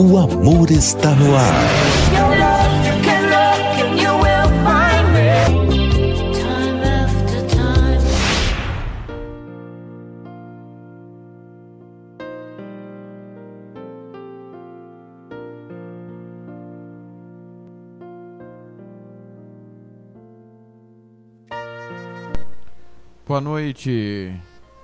o amor está no ar. Boa noite,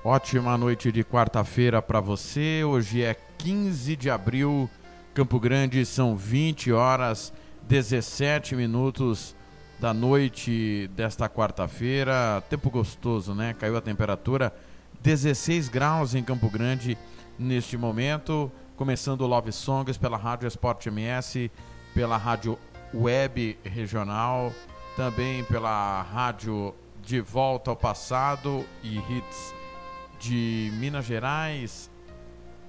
ótima noite de quarta-feira para você. Hoje é 15 de abril Campo Grande são 20 horas 17 minutos da noite desta quarta-feira. Tempo gostoso, né? Caiu a temperatura 16 graus em Campo Grande neste momento. Começando o Love Songs pela Rádio Esporte MS, pela Rádio Web Regional, também pela Rádio De Volta ao Passado e Hits de Minas Gerais,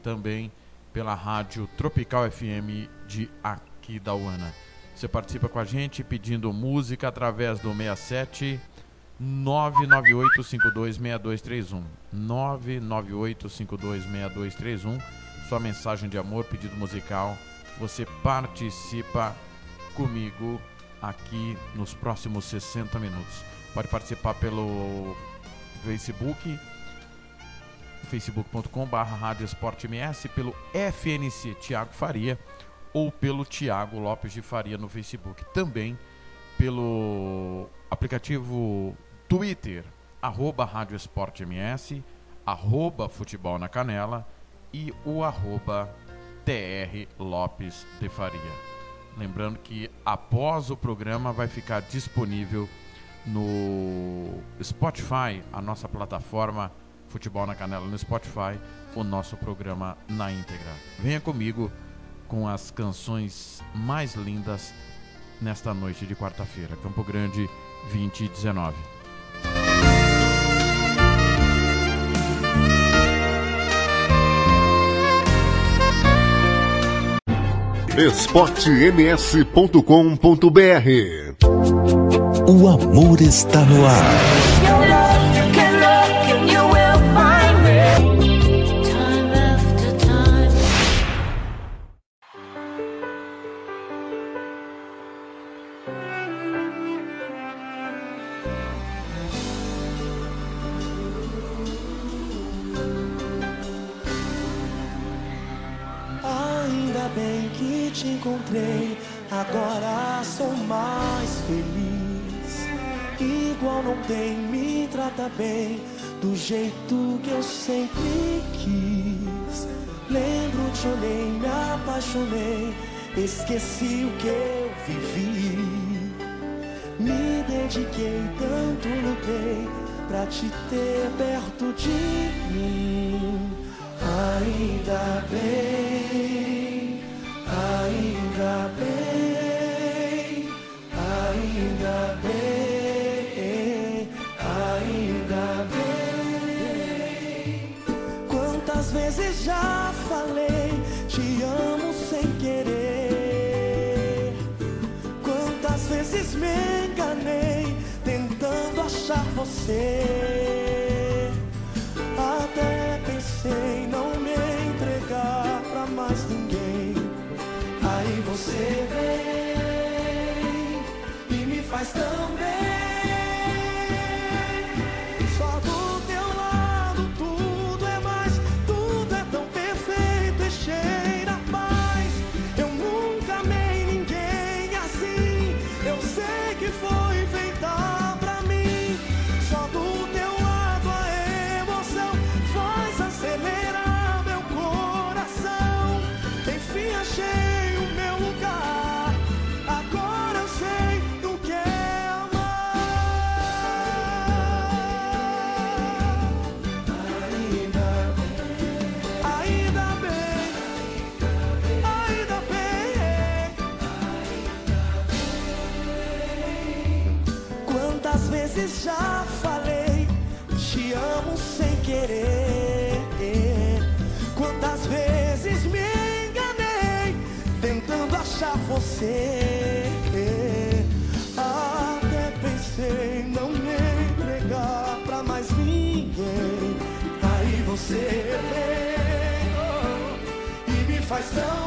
também pela rádio Tropical FM de Aquidauana. Você participa com a gente pedindo música através do 67 998526231. 998526231. Sua mensagem de amor, pedido musical. Você participa comigo aqui nos próximos 60 minutos. Pode participar pelo Facebook facebook.com.br Rádio Esporte MS, pelo FNC Tiago Faria ou pelo Tiago Lopes de Faria no Facebook. Também pelo aplicativo Twitter, arroba Rádio Esporte MS, arroba Futebol na Canela e o arroba TR Lopes de Faria. Lembrando que após o programa vai ficar disponível no Spotify, a nossa plataforma Futebol na Canela no Spotify, o nosso programa na íntegra. Venha comigo com as canções mais lindas nesta noite de quarta-feira, Campo Grande 2019. esportems.com.br O amor está no ar. Você. Até pensei não me entregar pra mais ninguém. Aí você vem oh, e me faz tão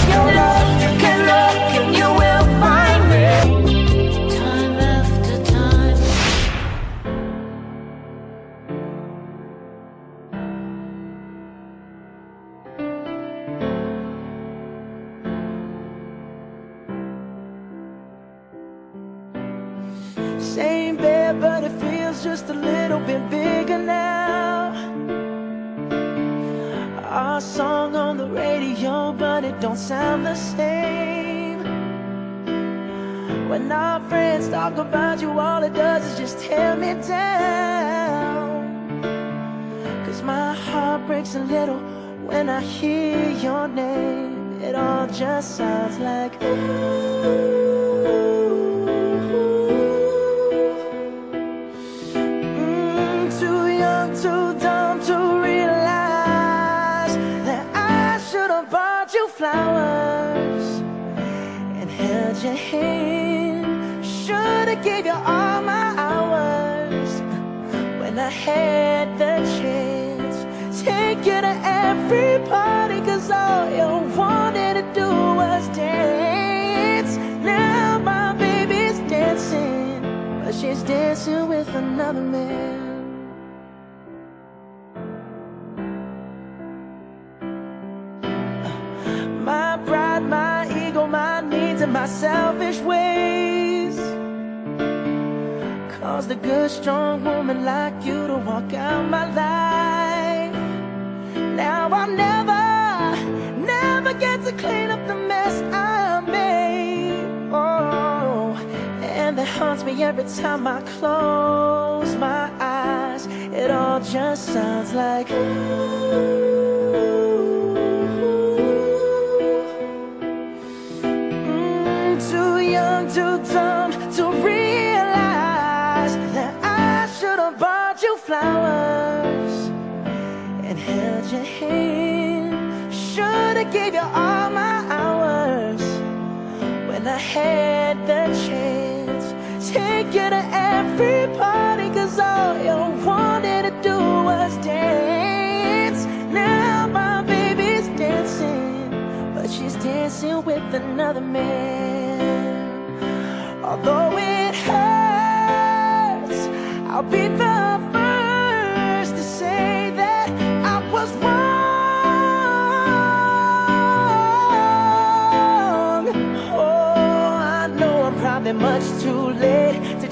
Dancing with another man. My pride, my ego, my needs, and my selfish ways caused a good, strong woman like you to walk out my life. Now I'll never, never get to clean up the mess me every time I close my eyes. It all just sounds like. Mm, too young, too dumb to realize that I should have bought you flowers and held your hand. Should have gave you all my hours when I had the chance. Take you to every party, cause all you wanted to do was dance. Now my baby's dancing, but she's dancing with another man. Although it hurts, I'll be the first to say that I was wrong.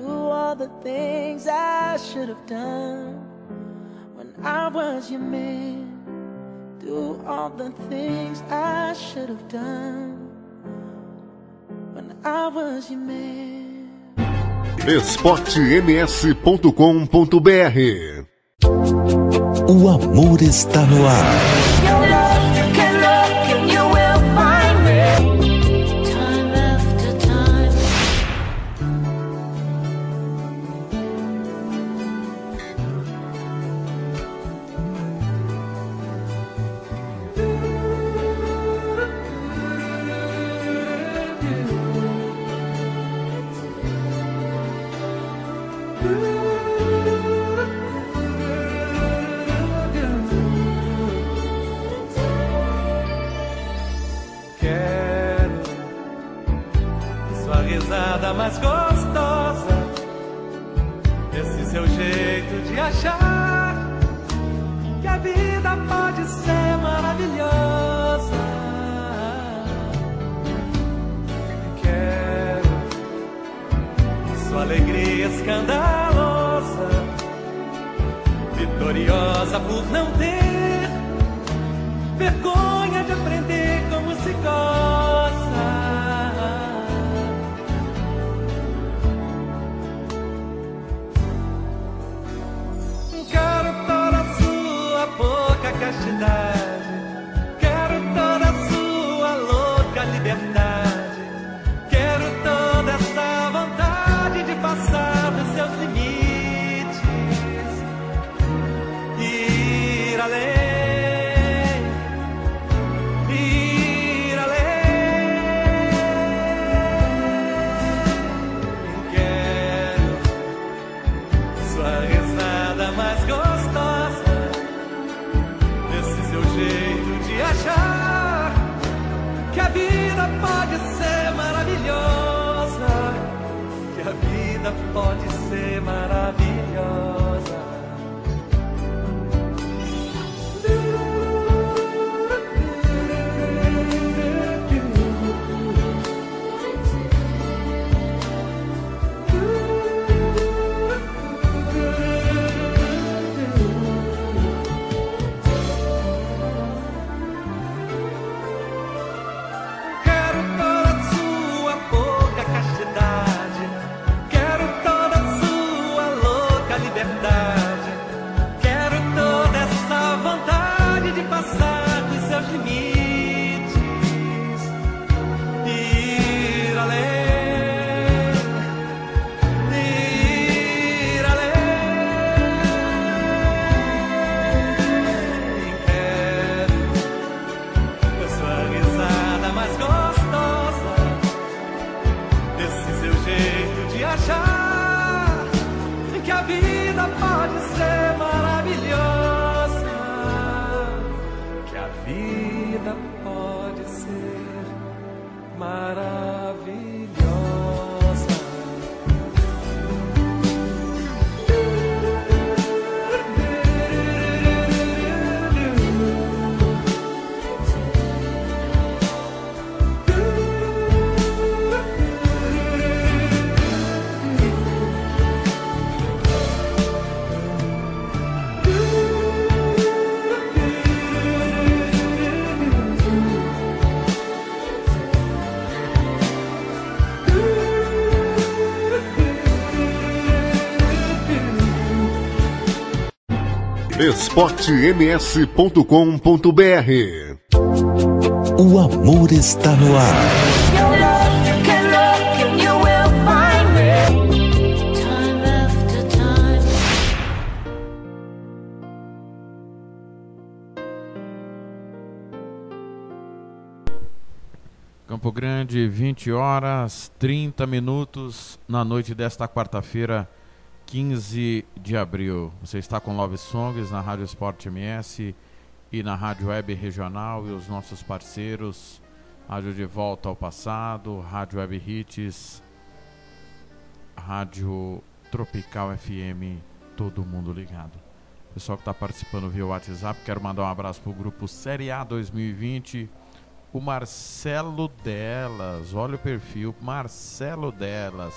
Do all the things I should have done when I was your man. Do all the things I should have done when I was your man. esportems.com.br O amor está no ar. Achar que a vida pode ser maravilhosa, que a vida pode ser maravilhosa. esportems.com.br O amor está no ar. Time after time. Campo Grande, 20 horas 30 minutos na noite desta quarta-feira, 15 de abril. Você está com Love Songs na Rádio Esporte MS e na Rádio Web Regional e os nossos parceiros, Rádio de Volta ao Passado, Rádio Web Hits, Rádio Tropical FM, todo mundo ligado. Pessoal que está participando via WhatsApp, quero mandar um abraço para o grupo Série A 2020. O Marcelo Delas, olha o perfil, Marcelo Delas.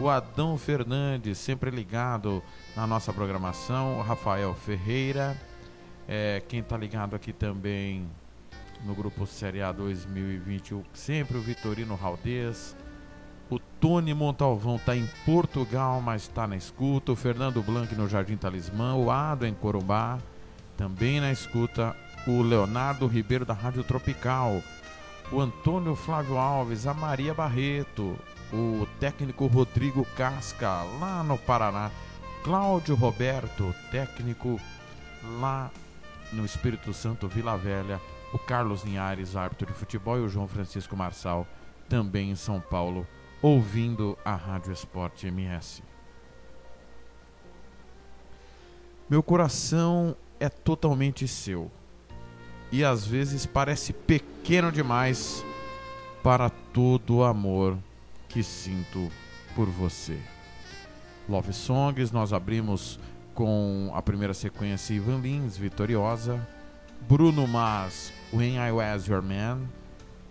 O Adão Fernandes, sempre ligado na nossa programação. O Rafael Ferreira, é, quem está ligado aqui também no grupo Série A 2020, o- sempre o Vitorino Raldez. O Tony Montalvão está em Portugal, mas está na escuta. O Fernando Blanc no Jardim Talismã. O Ado em Corumbá, também na escuta. O Leonardo Ribeiro da Rádio Tropical. O Antônio Flávio Alves, a Maria Barreto. O técnico Rodrigo Casca, lá no Paraná. Cláudio Roberto, técnico lá no Espírito Santo, Vila Velha. O Carlos Linhares, árbitro de futebol. E o João Francisco Marçal, também em São Paulo ouvindo a Rádio Esporte MS. Meu coração é totalmente seu e às vezes parece pequeno demais para todo o amor que sinto por você. Love Songs, nós abrimos com a primeira sequência Ivan Lins, Vitoriosa, Bruno Mars, When I Was Your Man,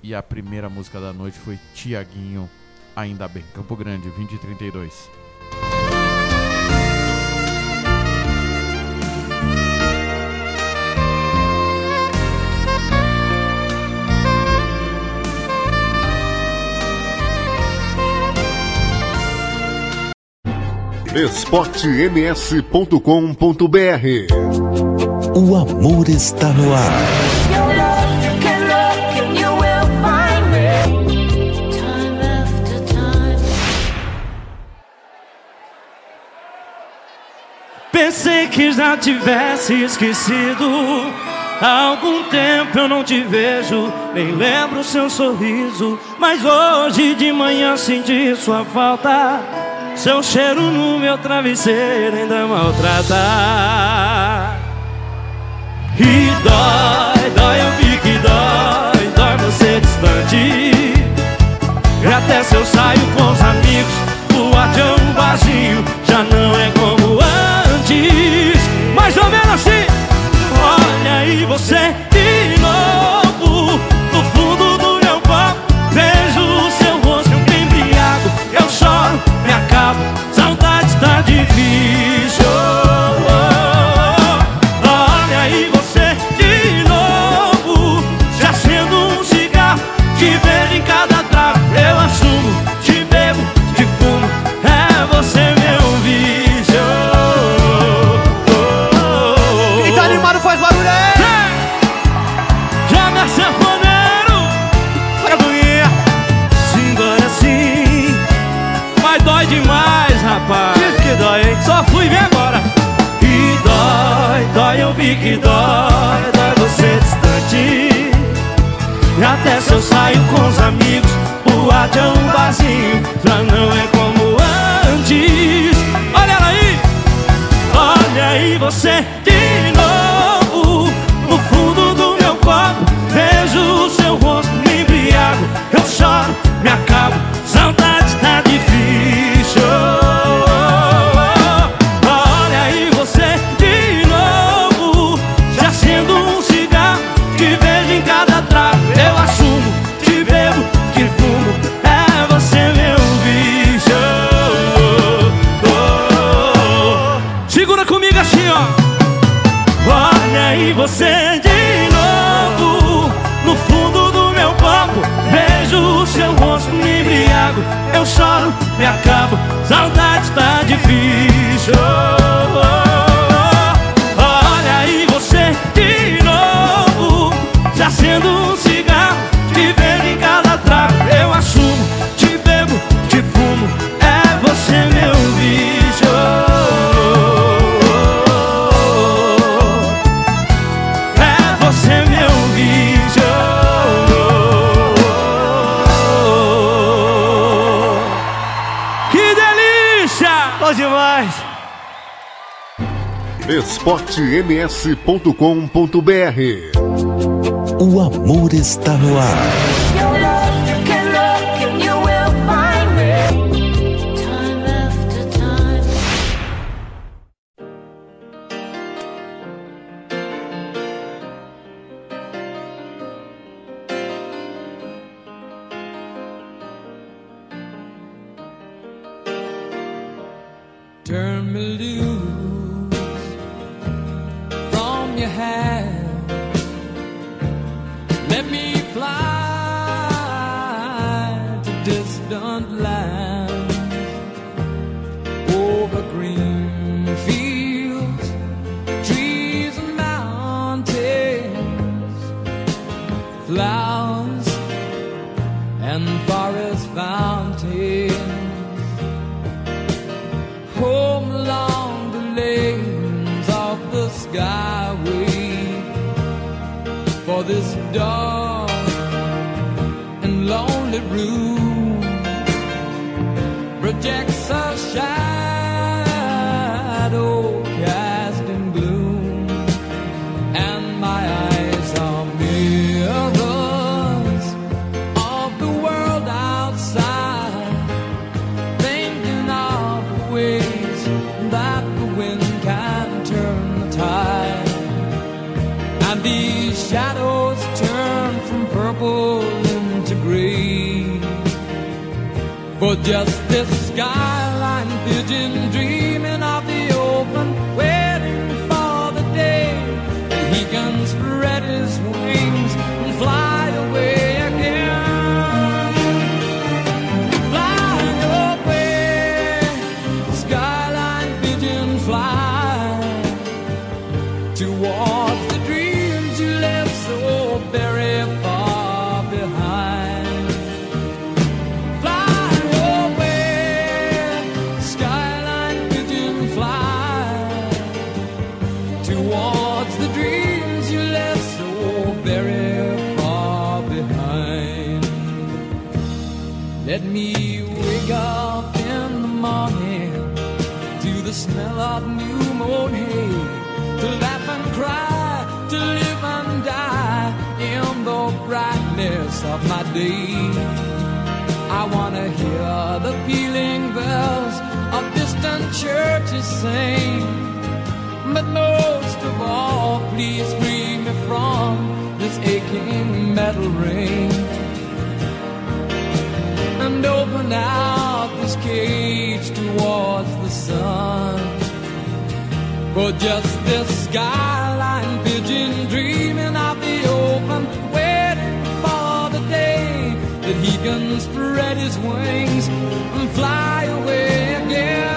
e a primeira música da noite foi Tiaguinho, Ainda Bem, Campo Grande, 20 esportems.com.br O amor está no ar. Pensei que já tivesse esquecido. Há algum tempo eu não te vejo, nem lembro seu sorriso. Mas hoje de manhã senti sua falta. Seu cheiro no meu travesseiro ainda maltrata. E dói, saio com os amigos, o avião vazio já não é como antes. Olha ela aí, olha aí você de esportems.com.br O amor está no ar. For just this skyline pigeon dreaming I wanna hear the pealing bells of distant churches sing. But most of all, please free me from this aching metal ring. And open out this cage towards the sun. For just this skyline pigeon dreaming that he can spread his wings and fly away again.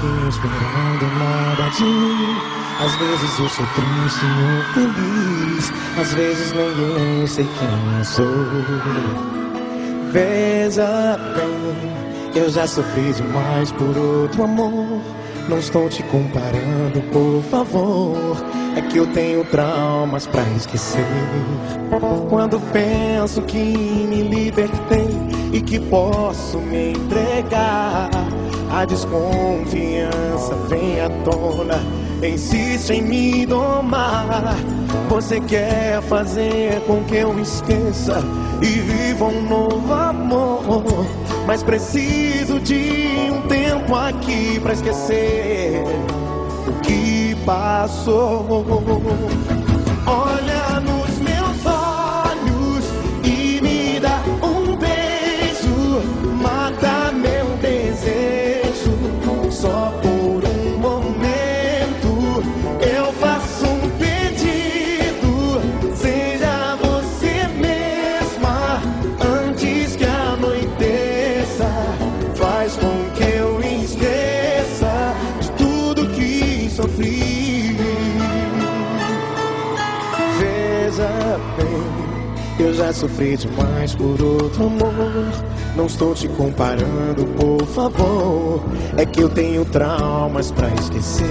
Fiquem esperando nada de mim. Às vezes eu sou triste ou feliz, às vezes eu sei quem eu sou. Veja bem, eu já sofri demais por outro amor. Não estou te comparando, por favor. É que eu tenho traumas pra esquecer. Quando penso que me libertei e que posso me entregar, a desconfiança vem à tona, insiste em me domar. Você quer fazer com que eu esqueça e viva um novo amor, mas preciso de um tempo aqui pra esquecer o que passou. Olha já sofri demais por outro amor. Não estou te comparando, por favor. É que eu tenho traumas pra esquecer.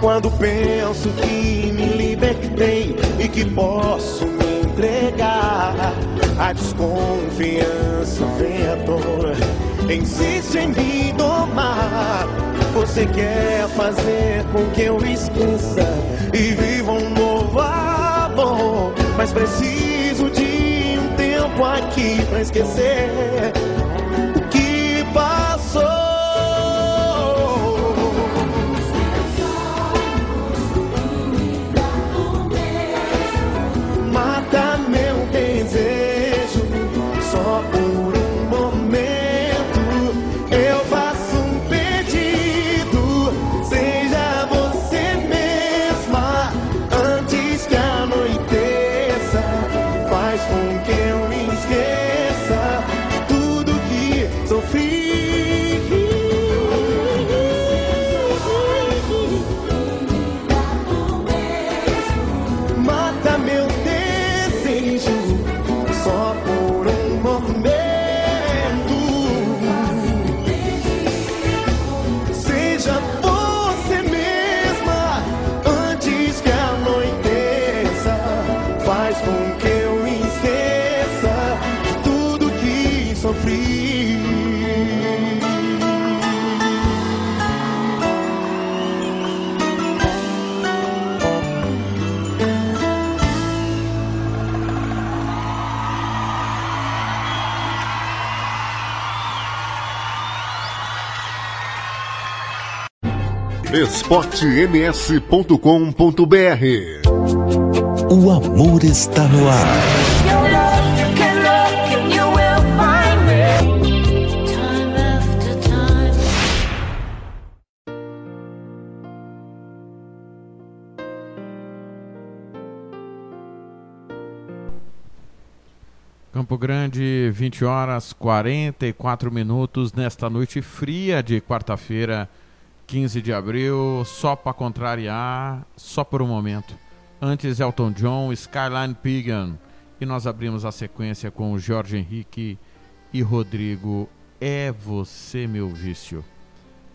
Quando penso que me libertei e que posso me entregar, a desconfiança vem à tona, insiste em me domar. Você quer fazer com que eu esqueça e viva um novo amor, mas preciso de um tempo aqui pra esquecer esportems.com.br O amor está no ar. Campo Grande, 20 horas 44 minutos nesta noite fria de quarta-feira, 15 de abril, só para contrariar, só por um momento. Antes Elton John, Skyline Pigan. E nós abrimos a sequência com o Jorge Henrique e Rodrigo. É você meu vício.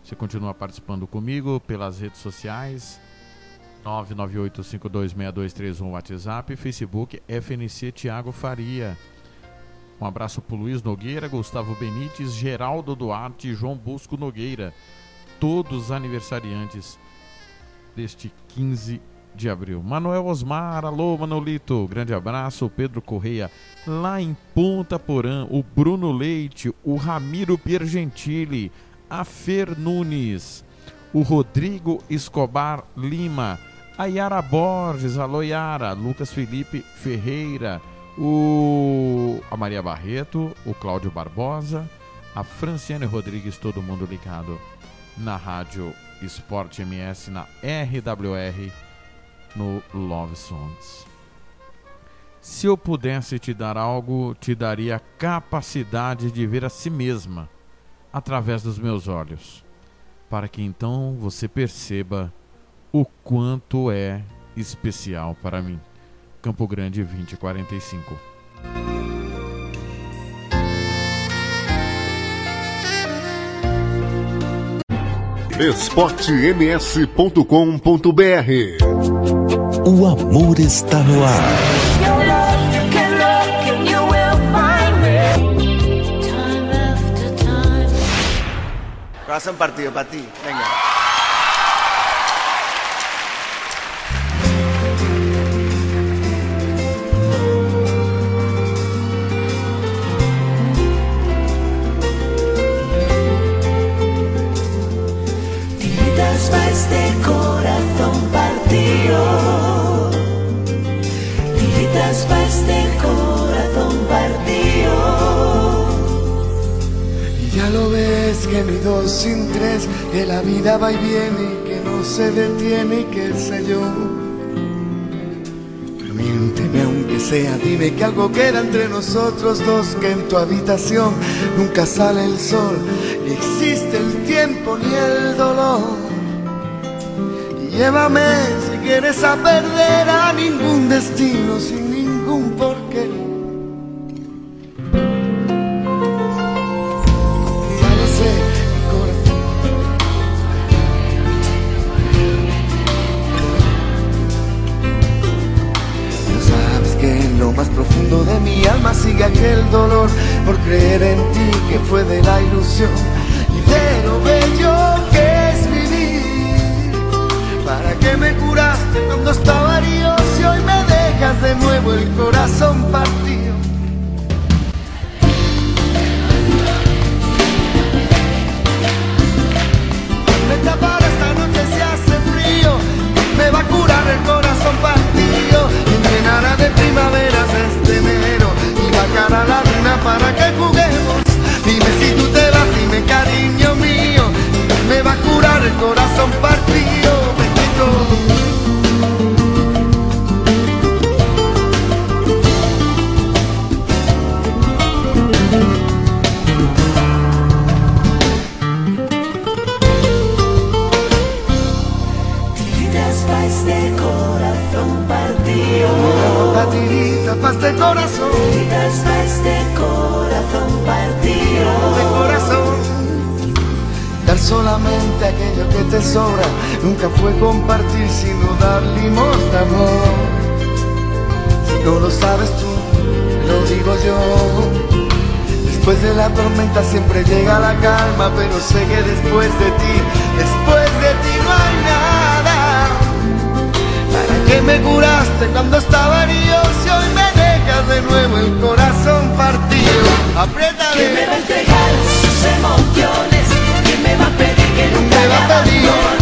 Você continua participando comigo pelas redes sociais. 998526231 WhatsApp, Facebook FNC Thiago Faria. Um abraço pro Luiz Nogueira, Gustavo Benites, Geraldo Duarte e João Busco Nogueira. Todos aniversariantes deste 15 de abril. Manuel Osmar, alô Manolito, grande abraço. Pedro Correia, lá em Ponta Porã. O Bruno Leite, o Ramiro Piergentili, a Fer Nunes, o Rodrigo Escobar Lima, a Yara Borges, alô Yara, Lucas Felipe Ferreira, o a Maria Barreto, o Cláudio Barbosa, a Franciane Rodrigues, todo mundo ligado na rádio Esporte MS, na RWR, no Love Songs. Se eu pudesse te dar algo, te daria a capacidade de ver a si mesma através dos meus olhos, para que então você perceba o quanto é especial para mim. Campo Grande 2045. esportems.com.br O amor está no ar. Time after time. Va a ser un partido para ti. Venga. Va este corazón partido. Tiritas va este corazón partido. Y ya lo ves que hay dos sin tres, que la vida va y viene, que no se detiene y qué sé yo. Pero aunque sea, dime que algo queda entre nosotros dos, que en tu habitación nunca sale el sol, ni existe el tiempo ni el dolor. Llévame si quieres a perder a ningún destino sin ningún porqué. Más profundo de mi alma sigue aquel dolor por creer en ti que fue de la ilusión y de lo bello ¿Para qué me curaste cuando estaba herido si hoy me dejas de nuevo el corazón partido? Me tapará esta noche si hace frío. Me va a curar el corazón partido. Llenará de primaveras este enero. Y cara la luna para que juguemos. Dime si tú te vas, dime cariño mío. Me va a curar el corazón partido nunca fue compartir sino dar limosna amor. Si no lo sabes tú, lo digo yo. Después de la tormenta siempre llega la calma, pero sé que después de ti, después de ti no hay nada. ¿Para qué me curaste cuando estaba herido si hoy me dejas de nuevo el corazón partido? Apriétale. ¿Quién me va a entregar sus emociones? ¿Quién me va a pedir que nunca Me va a la pedir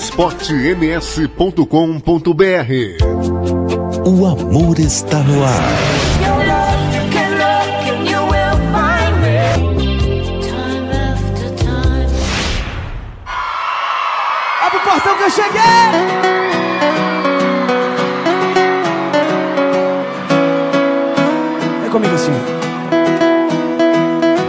esportems.com.br O amor está no ar. Time after time. Abre o portão que eu cheguei! É comigo assim.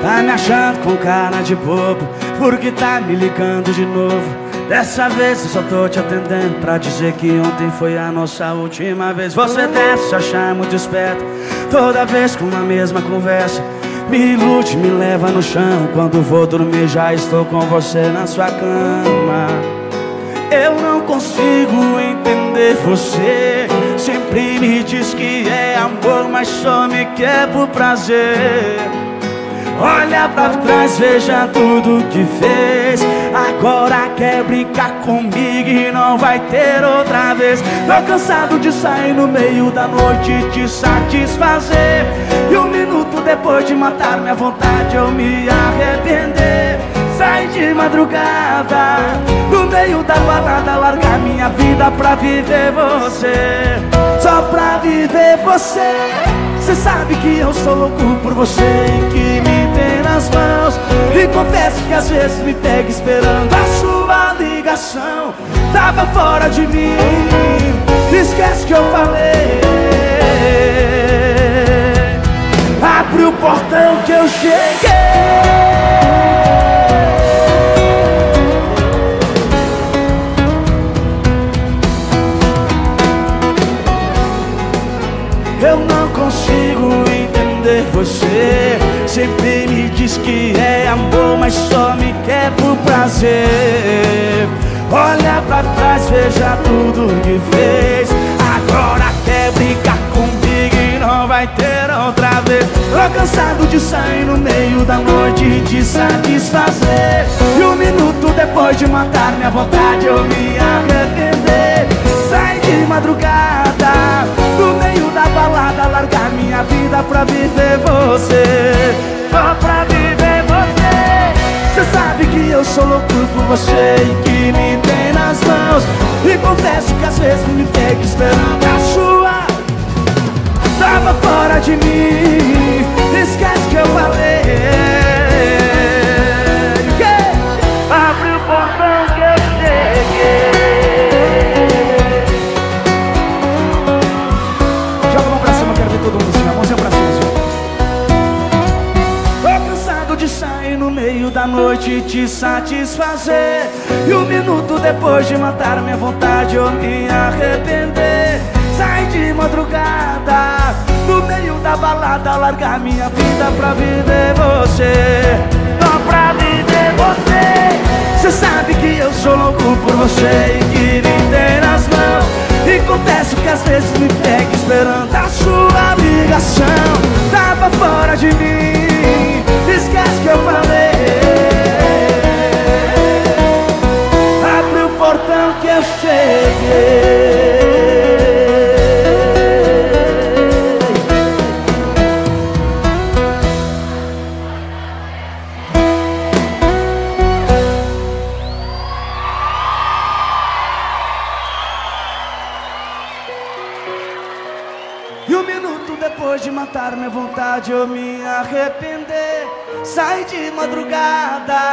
Tá me achando com cara de bobo, porque tá me ligando de novo. Dessa vez eu só tô te atendendo pra dizer que ontem foi a nossa última vez. Você deve se achar muito esperto, toda vez com a mesma conversa. Me ilude, me leva no chão. Quando vou dormir, já estou com você na sua cama. Eu não consigo entender você. Sempre me diz que é amor, mas só me quer por prazer. Olha pra trás, veja tudo que fez. Agora quer brincar comigo e não vai ter outra vez. Tô cansado de sair no meio da noite e te satisfazer. E um minuto depois de matar minha vontade, eu me arrepender. Sai de madrugada, no meio da balada, largar minha vida pra viver você. Só pra viver você. Cê sabe que eu sou louco por você e que me nas mãos. E confesso que às vezes me pega esperando a sua ligação. Tava fora de mim, esquece que eu falei. Abre o portão que eu cheguei. Eu não consigo entender você. Sempre me diz que é amor, mas só me quer por prazer. Olha pra trás, veja tudo que fez. Agora quer brincar comigo e não vai ter outra vez. Tô cansado de sair no meio da noite e te satisfazer. E um minuto depois de matar minha vontade, eu me arrepender. Sai de madrugada, largar minha vida pra viver você. Só pra viver você. Cê sabe que eu sou louco por você e que me tem nas mãos. E confesso que às vezes me pega esperando a sua. Tava fora de mim, esquece que eu falei. Noite te satisfazer. E um minuto depois de matar minha vontade, eu me arrepender. Sai de madrugada, no meio da balada, largar minha vida pra viver você. Só pra viver você. Cê sabe que eu sou louco por você e que me tem nas mãos. E confesso que às vezes me pega esperando a sua ligação. Tava fora de mim, esquece que eu falei. Cheguei. E um minuto depois de matar minha vontade, eu me arrepender. Sair de madrugada,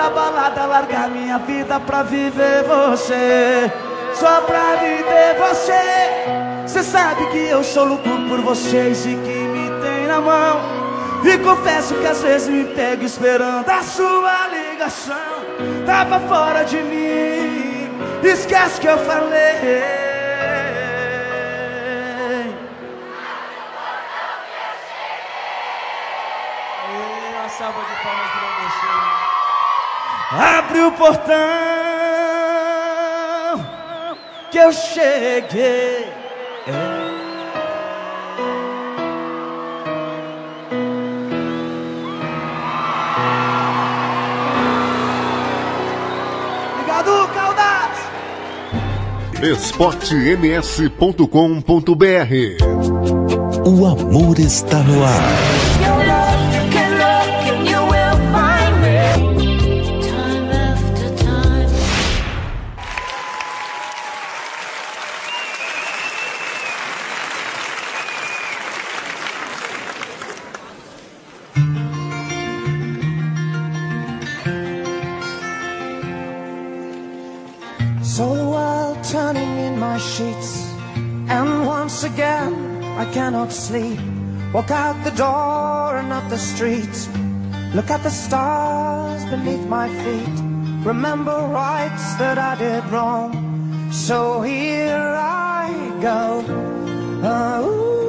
da balada, largar minha vida pra viver você. Só pra viver você. Cê sabe que eu sou louco por vocês e que me tem na mão. E confesso que às vezes me pego esperando a sua ligação. Tava fora de mim, esquece que eu falei. Salva de palmas. Abre o portão que eu cheguei. É. Obrigado, Caldas! esportems.com.br O amor está no ar. Walk out the door and up the street. Look at the stars beneath my feet. Remember rights that I did wrong. So here I go. Ah,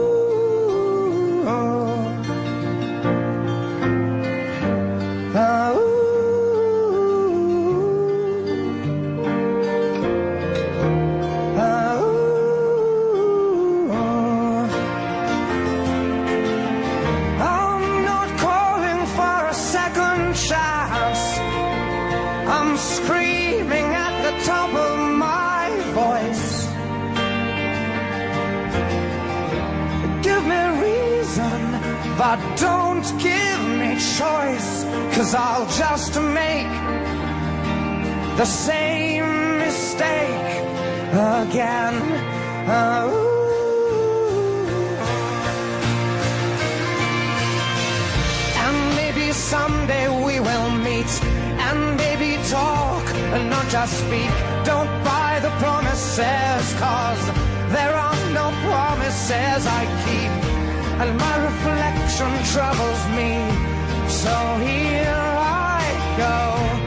choice, cause I'll just make the same mistake again. Oh. And maybe someday we will meet and maybe talk and not just speak. Don't buy the promises, cause there are no promises I keep. And my reflection troubles me. So here I go.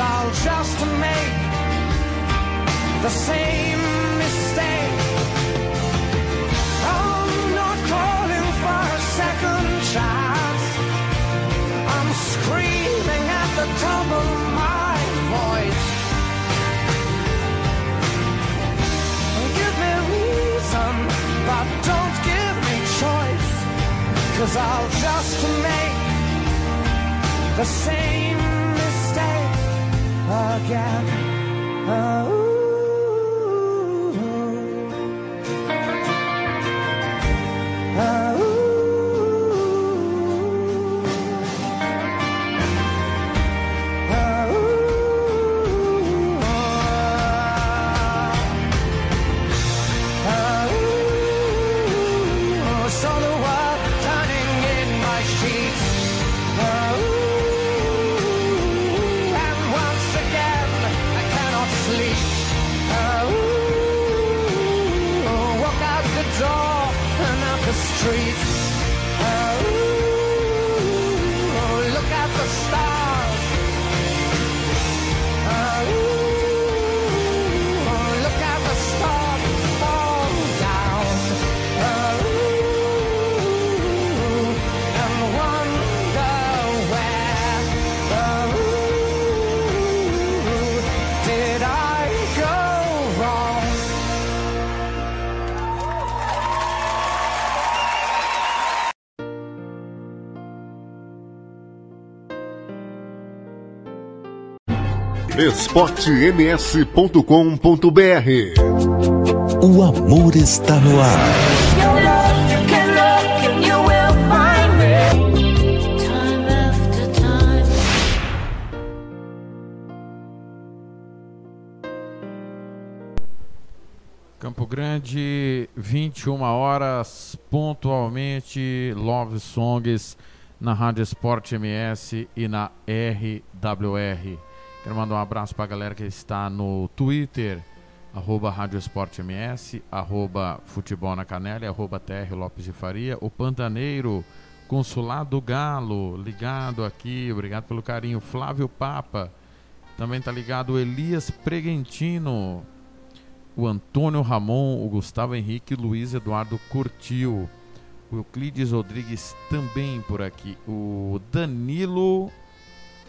I'll just make the same mistake. I'm not calling for a second chance. I'm screaming at the top of my voice. Give me reason, but don't give me choice. Cause I'll just make the same again. Oh. esportems.com.br O amor está no ar. Time after time. Campo Grande, 21 horas, pontualmente, Love Songs na Rádio Esporte MS e na RWR. Quero mandar um abraço para a galera que está no Twitter, arroba Rádio Esporte MS, arroba Futebol na Canela arroba TR Lopes de Faria. O Pantaneiro, Consulado Galo, ligado aqui, obrigado pelo carinho. Flávio Papa, também tá ligado o Elias Preguentino, o Antônio Ramon, o Gustavo Henrique, Luiz Eduardo Curtiu, o Euclides Rodrigues também por aqui, o Danilo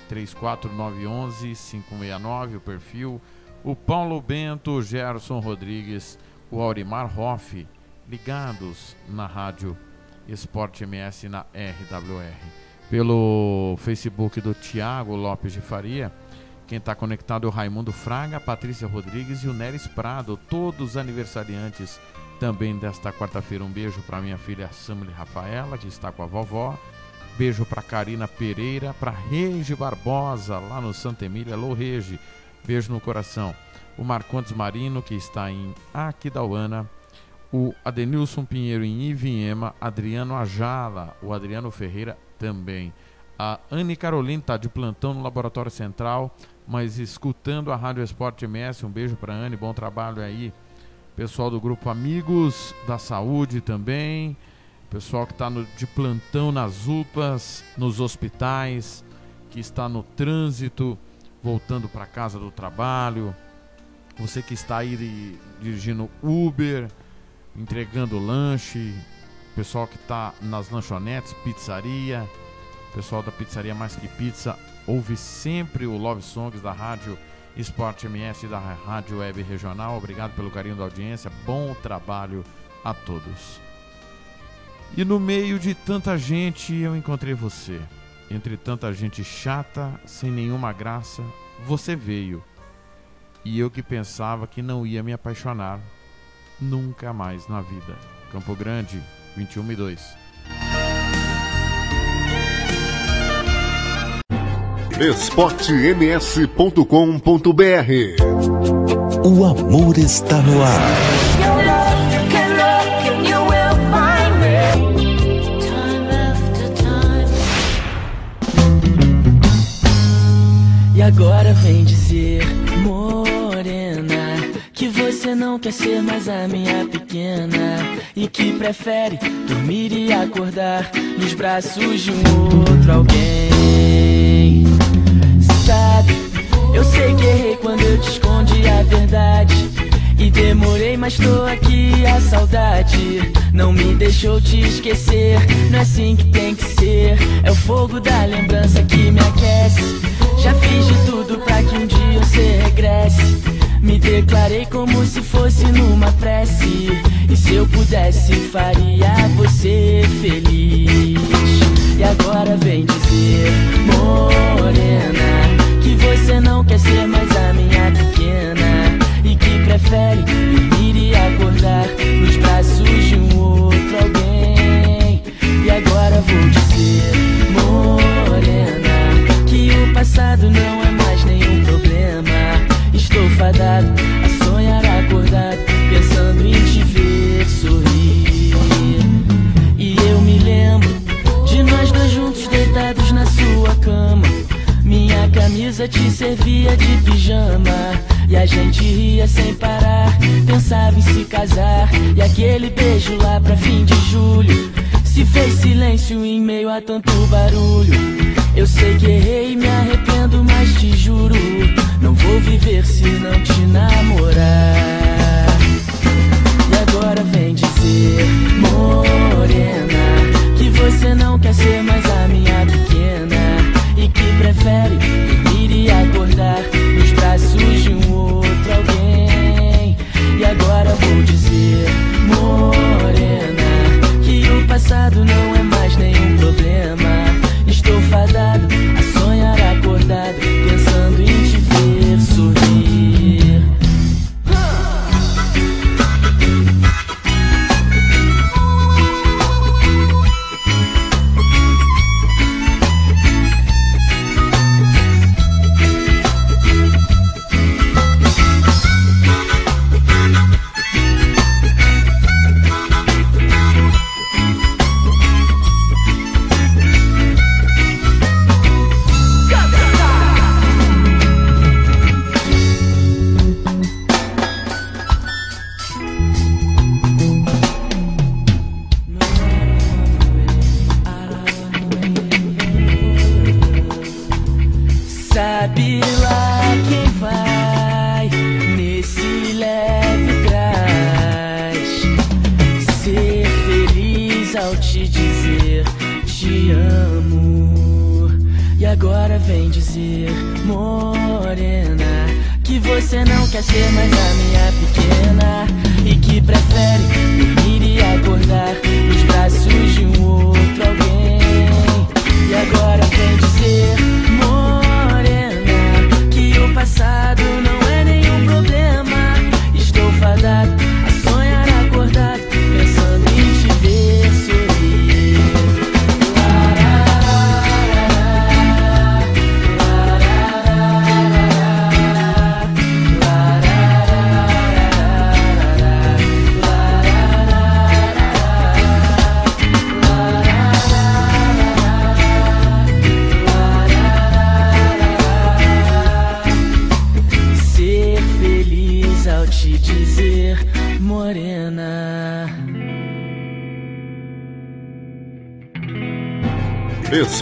34911 569 o perfil, o Paulo Bento, o Gerson Rodrigues, o Aurimar Hoff, ligados na rádio Esporte MS na RWR. Pelo Facebook do Tiago Lopes de Faria, quem está conectado é o Raimundo Fraga, a Patrícia Rodrigues e o Neres Prado, todos aniversariantes também desta quarta-feira. Um beijo para minha filha Samile Rafaela, que está com a vovó. Beijo para Karina Pereira, para Rege Barbosa, lá no Santa Emília. Alô, Rege. Beijo no coração. O Marcondes Marino, que está em Aquidauana. O Adenilson Pinheiro em Ivinhema. Adriano Ajala. O Adriano Ferreira também. A Anne Carolina está de plantão no Laboratório Central, mas escutando a Rádio Esporte MS. Um beijo para Anne, bom trabalho aí. Pessoal do grupo Amigos da Saúde também. Pessoal que está de plantão nas UPAs, nos hospitais, que está no trânsito, voltando para casa do trabalho. Você que está aí di- dirigindo Uber, entregando lanche, pessoal que está nas lanchonetes, pizzaria, pessoal da pizzaria Mais Que Pizza, ouve sempre o Love Songs da Rádio Esporte MS da Rádio Web Regional. Obrigado pelo carinho da audiência. Bom trabalho a todos. E no meio de tanta gente, eu encontrei você. Entre tanta gente chata, sem nenhuma graça, você veio. E eu que pensava que não ia me apaixonar nunca mais na vida. Campo Grande, 21 e 2. esportems.com.br O amor está no ar. E agora vem dizer, morena, que você não quer ser mais a minha pequena e que prefere dormir e acordar nos braços de um outro alguém. Sabe, eu sei que errei quando eu te escondi a verdade. E demorei, mas tô aqui, a saudade não me deixou te esquecer. Não é assim que tem que ser, é o fogo da lembrança que me aquece. Já fiz de tudo pra que um dia você regresse. Me declarei como se fosse numa prece. E se eu pudesse, faria você feliz. E agora vem dizer, morena, que você não quer ser mais a minha pequena. E que prefere dormir e acordar nos braços de um outro alguém. E agora vou dizer, não é mais nenhum problema. Estou fadado a sonhar acordado, pensando em te ver sorrir. E eu me lembro de nós dois juntos deitados na sua cama. Minha camisa te servia de pijama. E a gente ria sem parar, pensava em se casar. E aquele beijo lá pra fim de julho se fez silêncio em meio a tanto barulho. Eu sei que errei e me arrependo, mas te juro, não vou viver se não te namorar. E agora vem dizer, morena, que você não quer ser mais a minha pequena e que prefere dormir e acordar nos braços de um outro alguém. E agora vou dizer, morena, passado não é mais nenhum problema.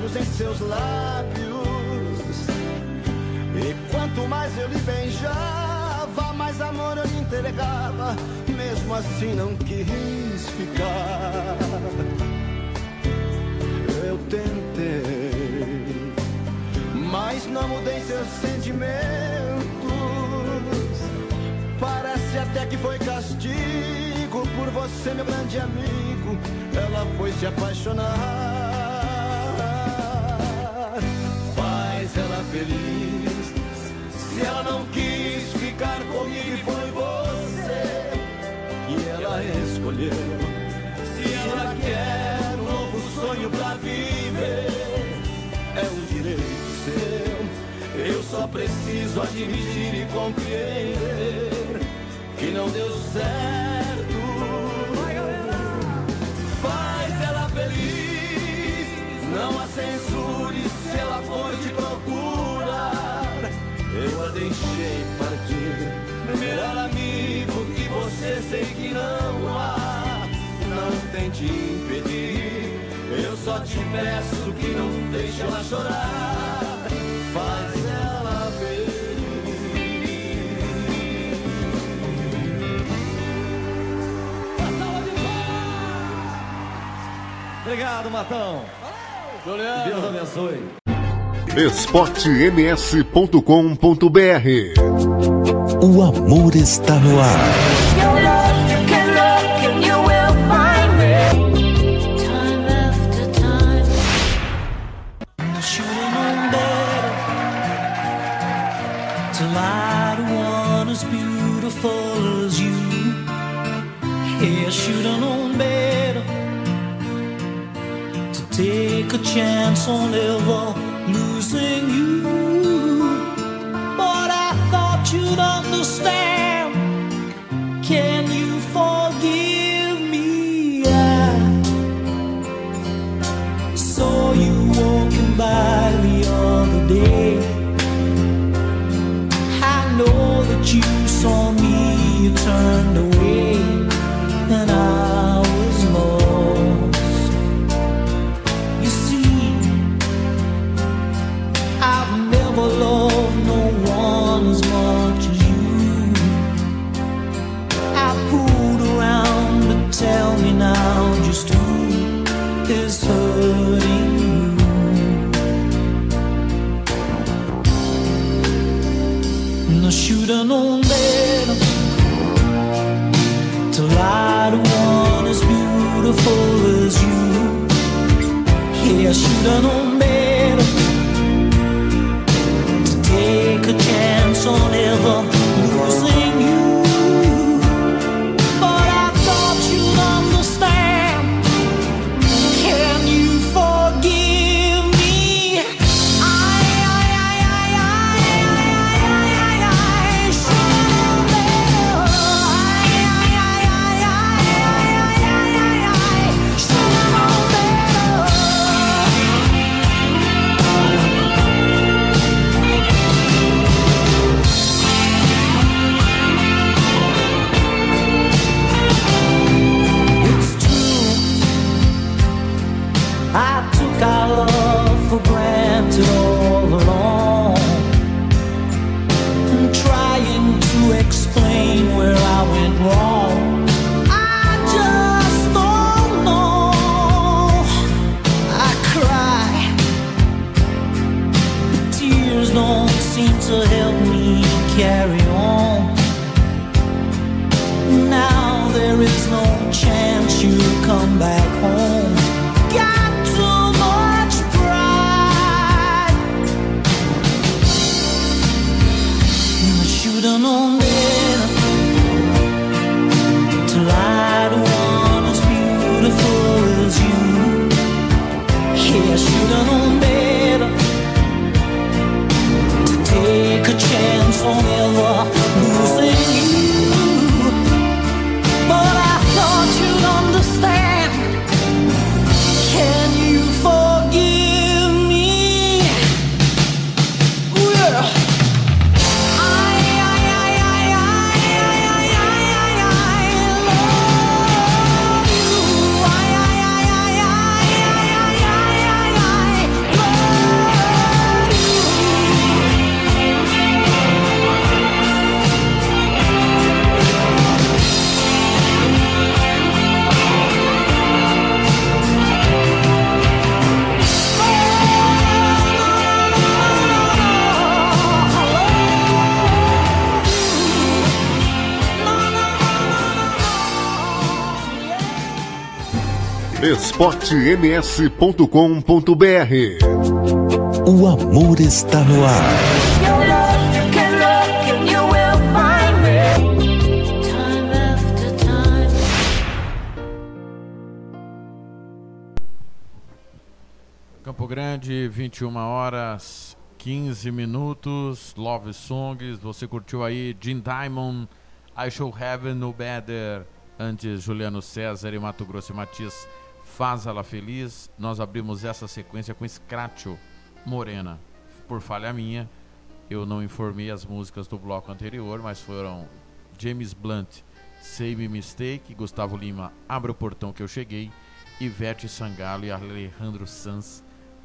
Lábios em seus lábios. E quanto mais eu lhe beijava, mais amor eu lhe entregava. Mesmo assim não quis ficar. Eu tentei, mas não mudei seus sentimentos. Parece até que foi castigo por você, meu grande amigo. Ela foi se apaixonar. Feliz. Se ela não quis ficar comigo foi você. E ela escolheu. Se ela quer um novo sonho pra viver, É um direito seu. eu só preciso admitir e compreender que não deu certo. Deixei partir. Melhor amigo que você sei que não há. Não tente impedir. Eu só te peço que não deixe ela chorar. Faz ela Obrigado, Matão. Juliano. Deus abençoe. esportems.com.br O amor está no ar. Take a chance on ever losing you. But I thought you'd understand. Can you forgive me? I saw you walking by the other day. Yeah, I esportems.com.br O amor está no ar. Campo Grande, 21 horas 15 minutos. Love Songs. Você curtiu aí Jim Diamond, I Shall Have No Better. Antes, Juliano César e Mato Grosso e Matias Faz Ela Feliz. Nós abrimos essa sequência com Scratcho Morena. Por falha minha, eu não informei as músicas do bloco anterior, mas foram James Blunt, Save Mistake, Gustavo Lima, Abra o Portão que eu cheguei, Ivete Sangalo e Alejandro Sanz,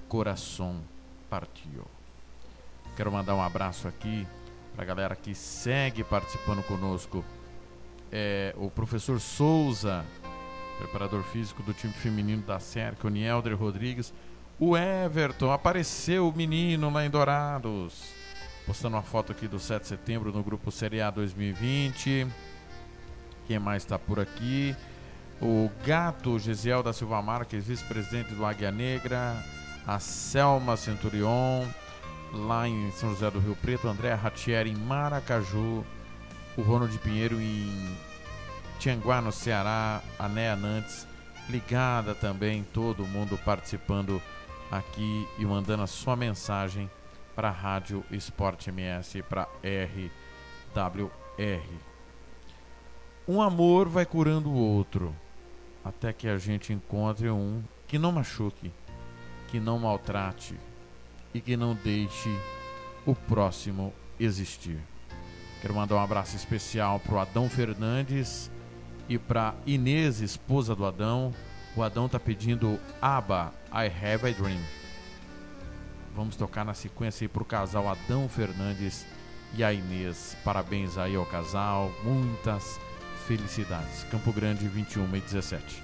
Coração Partiu. Quero mandar um abraço aqui para a galera que segue participando conosco. É, o professor Souza, preparador físico do time feminino da SERC, o Nielder Rodrigues. O Everton, apareceu o menino lá em Dourados. Postando uma foto aqui do 7 de setembro no grupo Série A 2020. Quem mais está por aqui? O Gato Gisiel da Silva Marques, vice-presidente do Águia Negra. A Selma Centurion, lá em São José do Rio Preto. André Ratieri em Maracaju. O Ronald Pinheiro em Tianguá, no Ceará. A Nantes ligada também. Todo mundo participando aqui e mandando a sua mensagem para a Rádio Esporte MS, para RWR. Um amor vai curando o outro, até que a gente encontre um que não machuque, que não maltrate e que não deixe o próximo existir. Quero mandar um abraço especial para o Adão Fernandes e para Inês, esposa do Adão. O Adão tá pedindo Aba, I Have a Dream. Vamos tocar na sequência aí pro casal Adão Fernandes e a Inês. Parabéns aí ao casal, muitas felicidades. Campo Grande 21 e 17.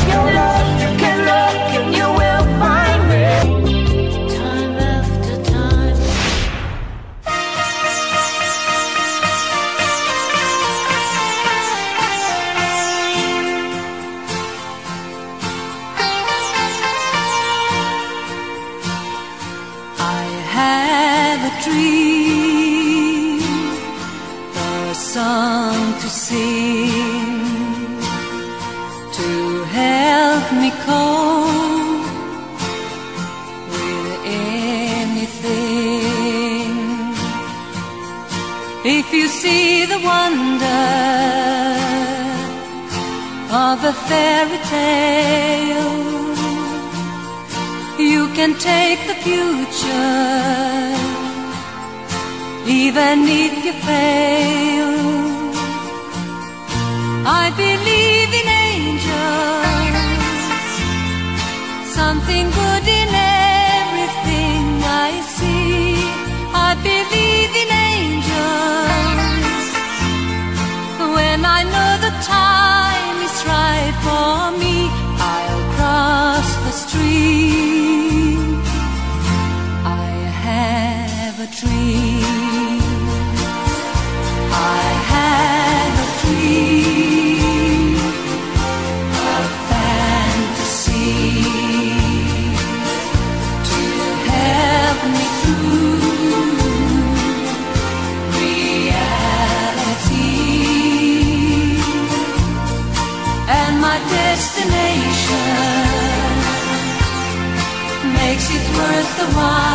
See the wonder of a fairy tale, you can take the future, even if you fail. I believe in angels, something good in everything time is right for me. I'll cross the stream. I have a dream. I have smile.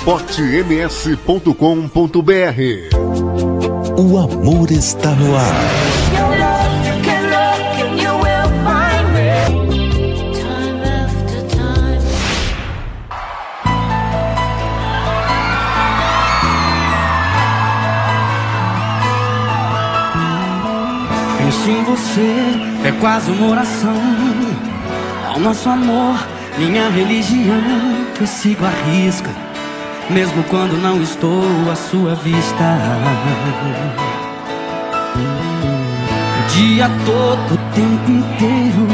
esportems.com.br O amor está no ar. Penso em você, é quase uma oração. Ao nosso amor, minha religião Que eu sigo a risca, mesmo quando não estou à sua vista. O dia todo, o tempo inteiro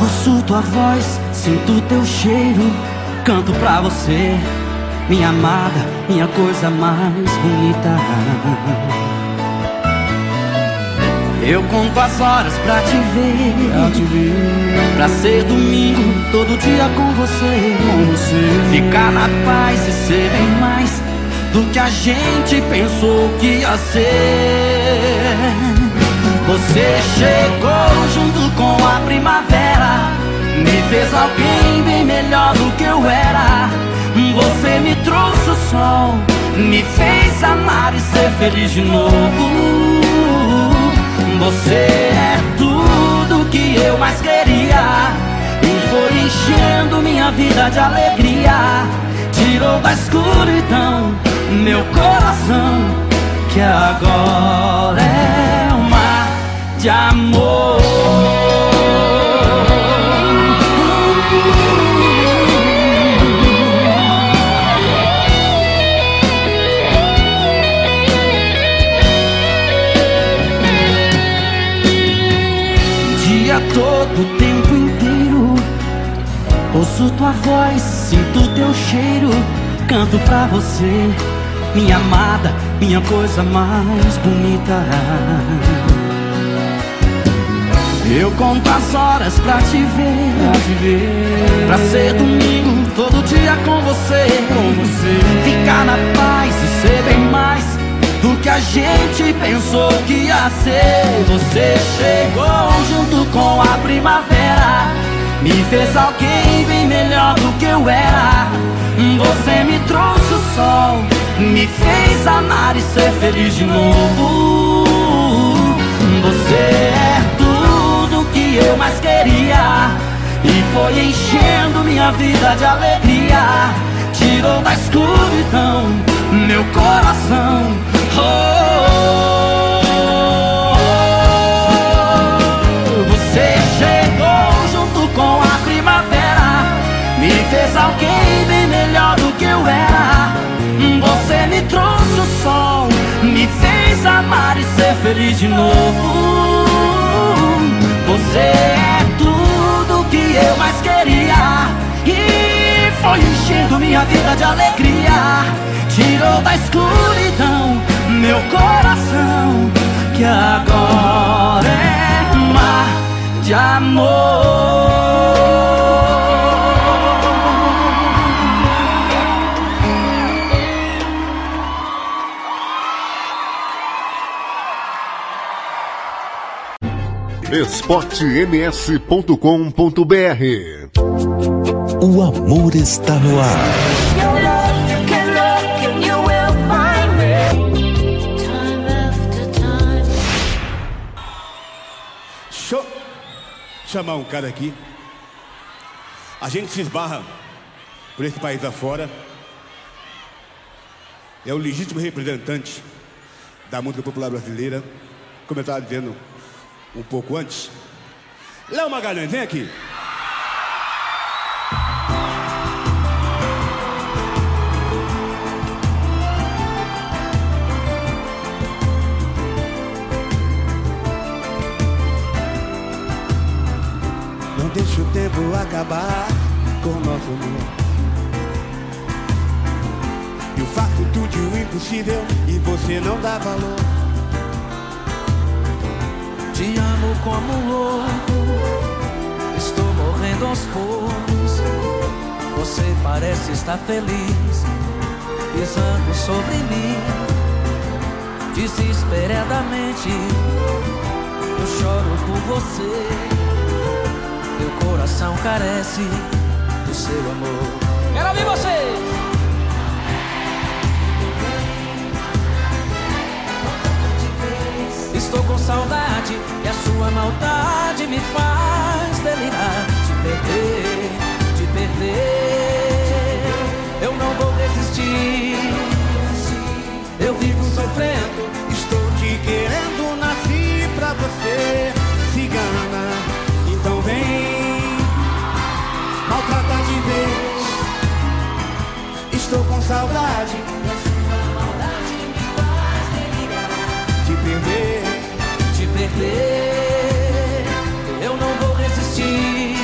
Ouço tua voz, sinto teu cheiro Canto pra você, minha amada, minha coisa mais bonita eu conto as horas pra te ver, pra, te ver. pra ser domingo todo dia com você. com você. Ficar na paz e ser bem mais do que a gente pensou que ia ser. Você chegou junto com a primavera, me fez alguém bem melhor do que eu era. Você me trouxe o sol, me fez amar e ser feliz de novo. Você é tudo que eu mais queria. E foi enchendo minha vida de alegria. Tirou da escuridão meu coração Que agora é um mar de amor Ouço tua voz, sinto teu cheiro, canto pra você, minha amada, minha coisa mais bonita. Eu conto as horas pra te ver, pra, te ver. pra ser domingo todo dia com você, com você. Ficar na paz e ser bem mais do que a gente pensou que ia ser. Você chegou junto com a primavera, me fez alguém bem melhor do que eu era. Você me trouxe o sol, me fez amar e ser feliz de novo. Você é tudo que eu mais queria. E foi enchendo minha vida de alegria. Tirou da escuridão meu coração. Oh, Você fez alguém bem melhor do que eu era. Você me trouxe o sol, me fez amar e ser feliz de novo. Você é tudo que eu mais queria e foi enchendo minha vida de alegria. Tirou da escuridão meu coração, que agora é mar de amor. esportems.com.br O amor está no ar. Deixa eu chamar um cara aqui. A gente se esbarra por esse país afora. É o legítimo representante da música popular brasileira. Como eu estava dizendo um pouco antes. Léo Magalhães, vem aqui. Não deixe o tempo acabar com o nosso amor. E o fato tudo o impossível e você não dá valor. Te amo como um louco, estou morrendo aos poucos. Você parece estar feliz, pisando sobre mim. Desesperadamente, eu choro por você. Meu coração carece do seu amor. Quero ouvir vocês! Estou com saudade e a sua maldade me faz delirar. Te perder, te perder. Eu não vou resistir. Eu vivo sofrendo. Estou te querendo, nasci pra você, cigana. Então vem, maltrata de vez. Estou com saudade. Eu não vou resistir.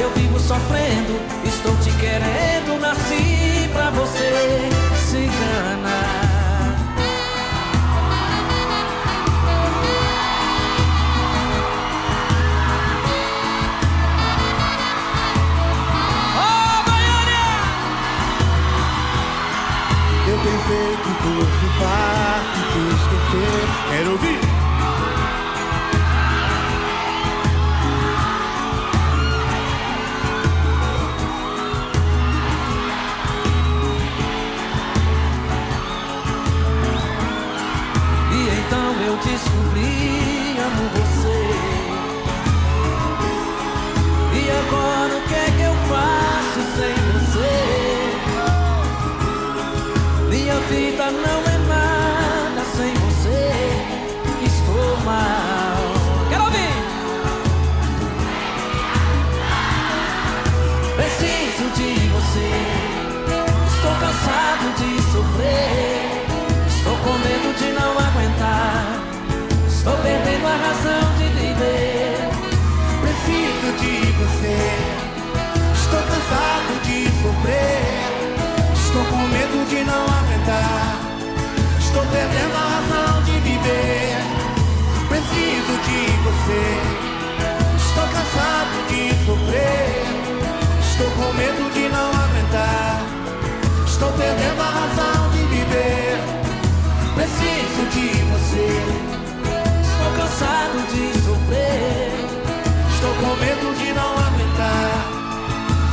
Eu vivo sofrendo, estou te querendo, nasci pra você, cigana. eu tenho feito corpo parto, te esquecer. Quero ouvir. Não é nada sem você. Estou mal. Quero ouvir! Preciso de você. Estou cansado de sofrer. Estou com medo de não aguentar. Estou perdendo a razão de viver. Preciso de você. Estou cansado de sofrer. Perdendo a razão de viver. Preciso de você. Estou cansado de sofrer. Estou com medo de não aguentar. Estou perdendo a razão de viver. Preciso de você. Estou cansado de sofrer. Estou com medo de não aguentar.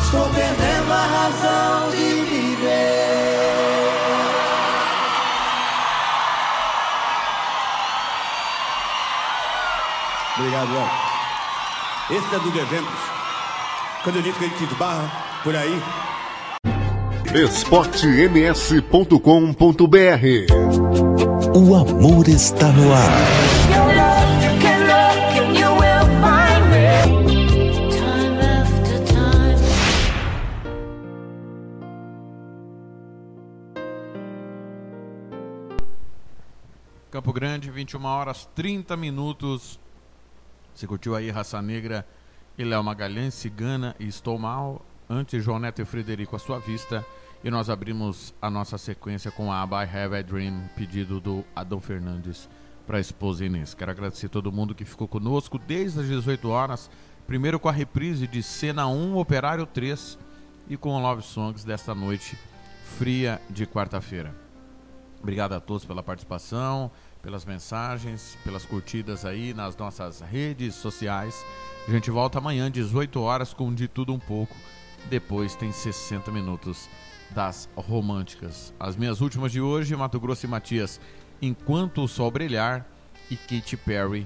Estou perdendo a razão de Obrigado, Léo. Esse é do Eventos. Quando eu disse que a gente esbarra por aí, esportems.com.br O amor está no ar. Campo Grande, 21 horas 30 minutos. Você curtiu aí Raça Negra e Léo Magalhães, Cigana e Estou Mal. Antes, João Neto e Frederico à sua vista. E nós abrimos a nossa sequência com a I Have a Dream, pedido do Adão Fernandes para a esposa Inês. Quero agradecer todo mundo que ficou conosco desde as 18 horas. Primeiro com a reprise de Cena 1, Operário 3 e com o Love Songs desta noite fria de quarta-feira. Obrigado a todos pela participação, pelas mensagens, pelas curtidas aí nas nossas redes sociais. A gente volta amanhã, 18 horas, com De Tudo Um Pouco. Depois tem 60 minutos das românticas. As minhas últimas de hoje, Mato Grosso e Matias, Enquanto o Sol Brilhar e Katy Perry,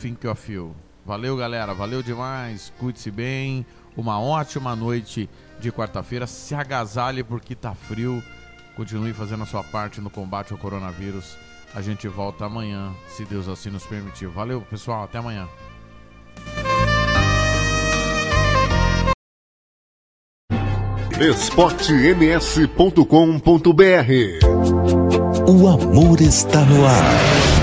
Think of You. Valeu, galera. Valeu demais. Cuide-se bem. Uma ótima noite de quarta-feira. Se agasalhe porque tá frio. Continue fazendo a sua parte no combate ao coronavírus. A gente volta amanhã, se Deus assim nos permitir. Valeu, pessoal. Até amanhã. esportems.com.br O amor está no ar.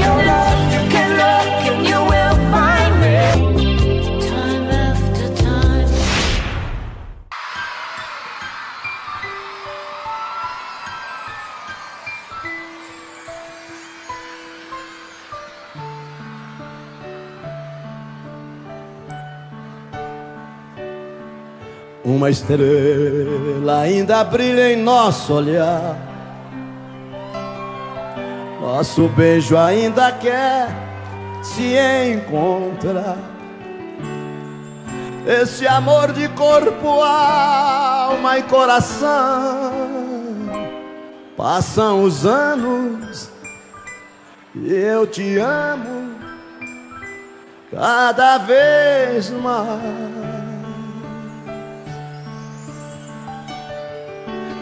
Uma estrela ainda brilha em nosso olhar. Nosso beijo ainda quer se encontrar. Esse amor de corpo, alma e coração. Passam os anos Eu te amo cada vez mais.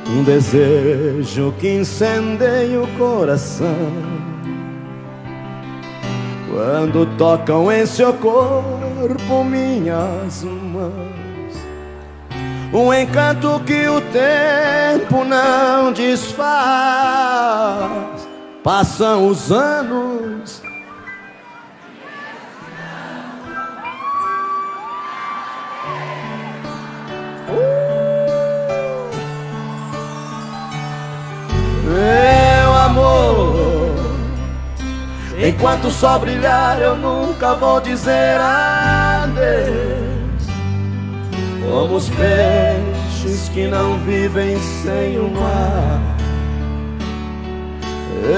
Um desejo que incendeia o coração quando tocam em seu corpo minhas mãos. Um encanto que o tempo não desfaz. Passam os anos. Enquanto o sol brilhar, eu nunca vou dizer adeus. Como os peixes que não vivem sem o mar.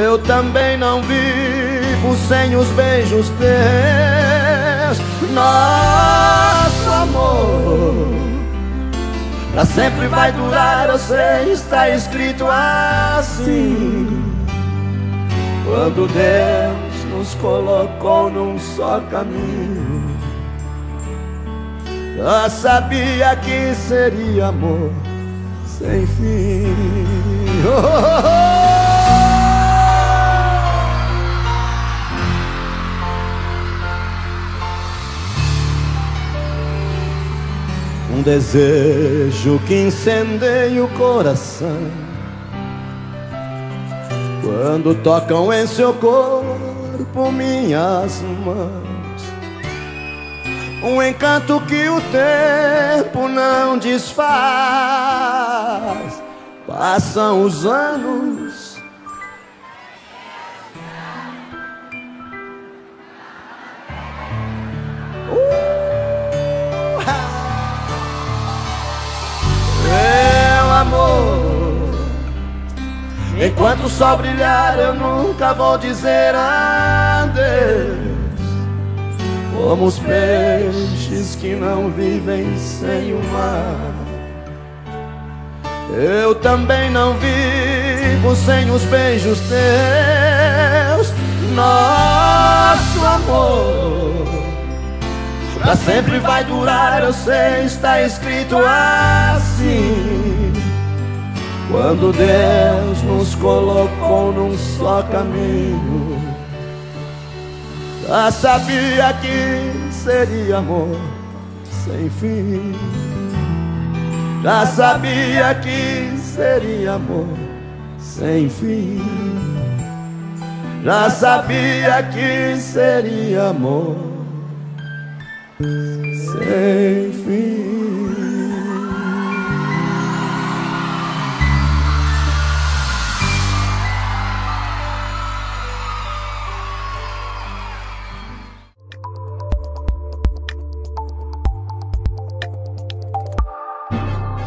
Eu também não vivo sem os beijos teus. Nosso amor Pra sempre vai durar, eu sei, está escrito assim. Quando Deus nos colocou num só caminho, já sabia que seria amor sem fim. Oh, oh, oh. Um desejo que incendeia o coração Quando tocam em seu corpo minhas mãos Um encanto que o tempo não desfaz. Passam os anos. Meu amor Enquanto o sol brilhar eu nunca vou dizer adeus. Como os peixes que não vivem sem o mar. Eu também não vivo sem os beijos teus. Nosso amor Pra sempre vai durar, eu sei, está escrito assim. Quando Deus nos colocou num só caminho, já sabia que seria amor sem fim. Já sabia que seria amor sem fim. Já sabia que seria amor sem fim.